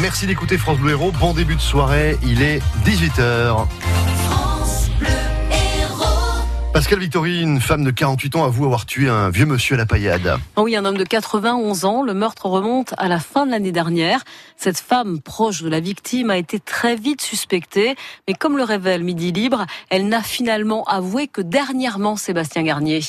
Merci d'écouter France Bleu Héros. Bon début de soirée. Il est 18h. Pascal Victory, une femme de 48 ans, avoue avoir tué un vieux monsieur à la paillade. Ah oui, un homme de 91 ans. Le meurtre remonte à la fin de l'année dernière. Cette femme proche de la victime a été très vite suspectée, mais comme le révèle Midi Libre, elle n'a finalement avoué que dernièrement Sébastien Garnier.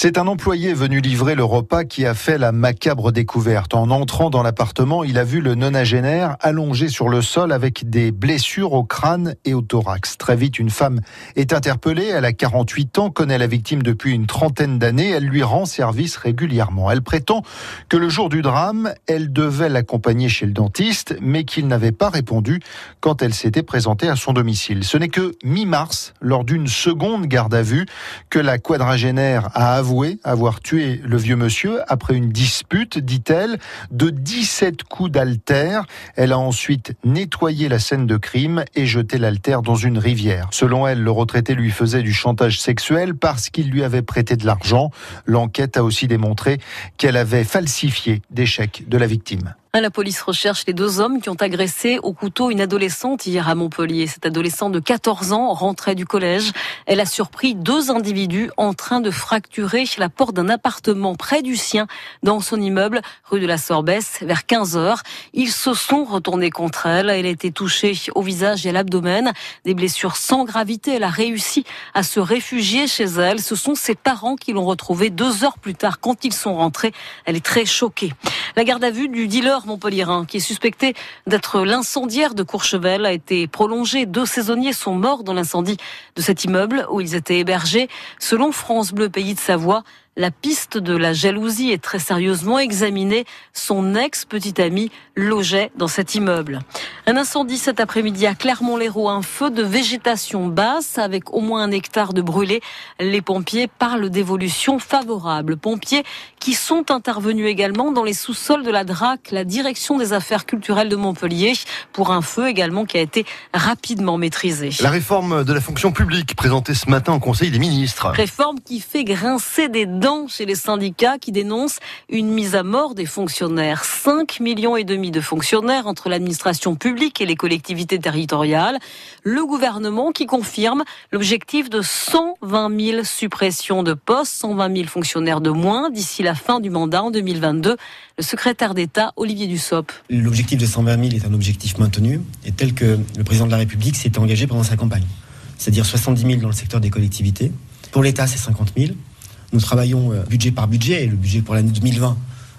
C'est un employé venu livrer le repas qui a fait la macabre découverte. En entrant dans l'appartement, il a vu le nonagénaire allongé sur le sol avec des blessures au crâne et au thorax. Très vite, une femme est interpellée. Elle a 48 ans, connaît la victime depuis une trentaine d'années. Elle lui rend service régulièrement. Elle prétend que le jour du drame, elle devait l'accompagner chez le dentiste, mais qu'il n'avait pas répondu quand elle s'était présentée à son domicile. Ce n'est que mi-mars, lors d'une seconde garde à vue, que la quadragénaire a avoué avoué avoir tué le vieux monsieur après une dispute, dit-elle, de 17 coups d'altère. Elle a ensuite nettoyé la scène de crime et jeté l'altère dans une rivière. Selon elle, le retraité lui faisait du chantage sexuel parce qu'il lui avait prêté de l'argent. L'enquête a aussi démontré qu'elle avait falsifié des chèques de la victime. La police recherche les deux hommes qui ont agressé au couteau une adolescente hier à Montpellier. Cette adolescente de 14 ans rentrait du collège. Elle a surpris deux individus en train de fracturer la porte d'un appartement près du sien dans son immeuble rue de la Sorbesse vers 15 heures. Ils se sont retournés contre elle. Elle a été touchée au visage et à l'abdomen. Des blessures sans gravité. Elle a réussi à se réfugier chez elle. Ce sont ses parents qui l'ont retrouvée deux heures plus tard quand ils sont rentrés. Elle est très choquée. La garde à vue du dealer montpelliérain, qui est suspecté d'être l'incendiaire de Courchevel, a été prolongée. Deux saisonniers sont morts dans l'incendie de cet immeuble où ils étaient hébergés. Selon France Bleu Pays de Savoie, la piste de la jalousie est très sérieusement examinée. Son ex-petite amie logeait dans cet immeuble. Un incendie cet après-midi à Clermont-Lérault, un feu de végétation basse avec au moins un hectare de brûlé. Les pompiers parlent d'évolution favorable. Pompiers qui sont intervenus également dans les sous-sols de la DRAC, la direction des affaires culturelles de Montpellier, pour un feu également qui a été rapidement maîtrisé. La réforme de la fonction publique présentée ce matin au Conseil des ministres. Réforme qui fait grincer des dents chez les syndicats qui dénoncent une mise à mort des fonctionnaires. 5 millions et demi de fonctionnaires entre l'administration publique et les collectivités territoriales. Le gouvernement qui confirme l'objectif de 120 000 suppressions de postes, 120 000 fonctionnaires de moins d'ici la fin du mandat en 2022. Le secrétaire d'État Olivier Dussopt. L'objectif de 120 000 est un objectif maintenu et tel que le président de la République s'était engagé pendant sa campagne. C'est-à-dire 70 000 dans le secteur des collectivités. Pour l'État, c'est 50 000. Nous travaillons euh, budget par budget et le budget pour l'année 2020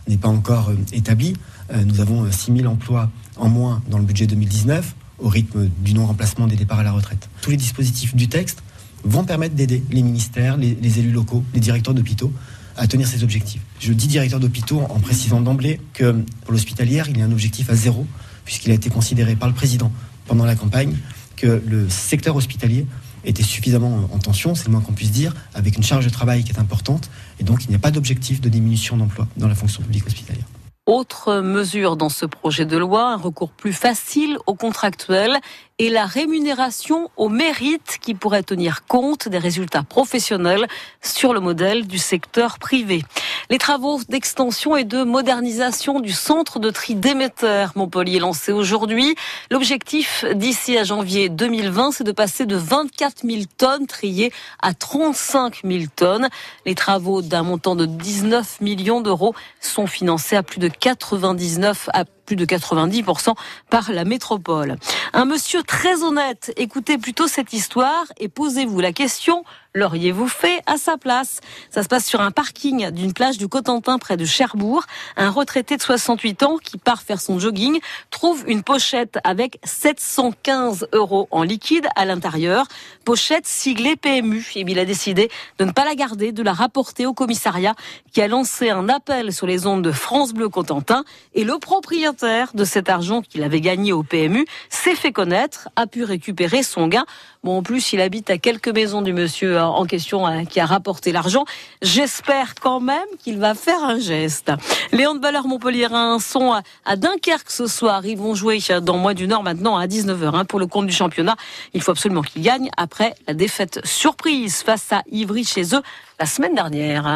n'est pas encore euh, établi. Euh, nous avons 6 000 emplois en moins dans le budget 2019 au rythme du non-remplacement des départs à la retraite. Tous les dispositifs du texte vont permettre d'aider les ministères, les, élus locaux, les directeurs d'hôpitaux à tenir ces objectifs. Je dis directeur d'hôpitaux en précisant d'emblée que pour l'hospitalière, il y a un objectif à zéro, puisqu'il a été considéré par le président pendant la campagne que le secteur hospitalier était suffisamment en tension, c'est le moins qu'on puisse dire, avec une charge de travail qui est importante, et donc il n'y a pas d'objectif de diminution d'emploi dans la fonction publique hospitalière. Autre mesure dans ce projet de loi, un recours plus facile aux contractuels et la rémunération au mérite qui pourrait tenir compte des résultats professionnels sur le modèle du secteur privé. Les travaux d'extension et de modernisation du centre de tri d'émetteurs Montpellier lancé aujourd'hui. L'objectif d'ici à janvier 2020, c'est de passer de 24 000 tonnes triées à 35 000 tonnes. Les travaux d'un montant de 19 millions d'euros sont financés à plus de 99 à plus de 90% par la métropole. Un monsieur très honnête, écoutez plutôt cette histoire et posez-vous la question, l'auriez-vous fait à sa place? Ça se passe sur un parking d'une plage du Cotentin près de Cherbourg. Un retraité de 68 ans qui part faire son jogging trouve une pochette avec 715 euros en liquide à l'intérieur. Pochette siglée PMU. Et il a décidé de ne pas la garder, de la rapporter au commissariat qui a lancé un appel sur les ondes de France Bleu Cotentin et le propriétaire de cet argent qu'il avait gagné au PMU s'est fait connaître, a pu récupérer son gain. Bon, en plus, il habite à quelques maisons du monsieur euh, en question hein, qui a rapporté l'argent. J'espère quand même qu'il va faire un geste. Les handballeurs montpelliérains sont à Dunkerque ce soir. Ils vont jouer dans moins d'une heure maintenant à 19h hein, pour le compte du championnat. Il faut absolument qu'ils gagnent après la défaite surprise face à Ivry chez eux la semaine dernière.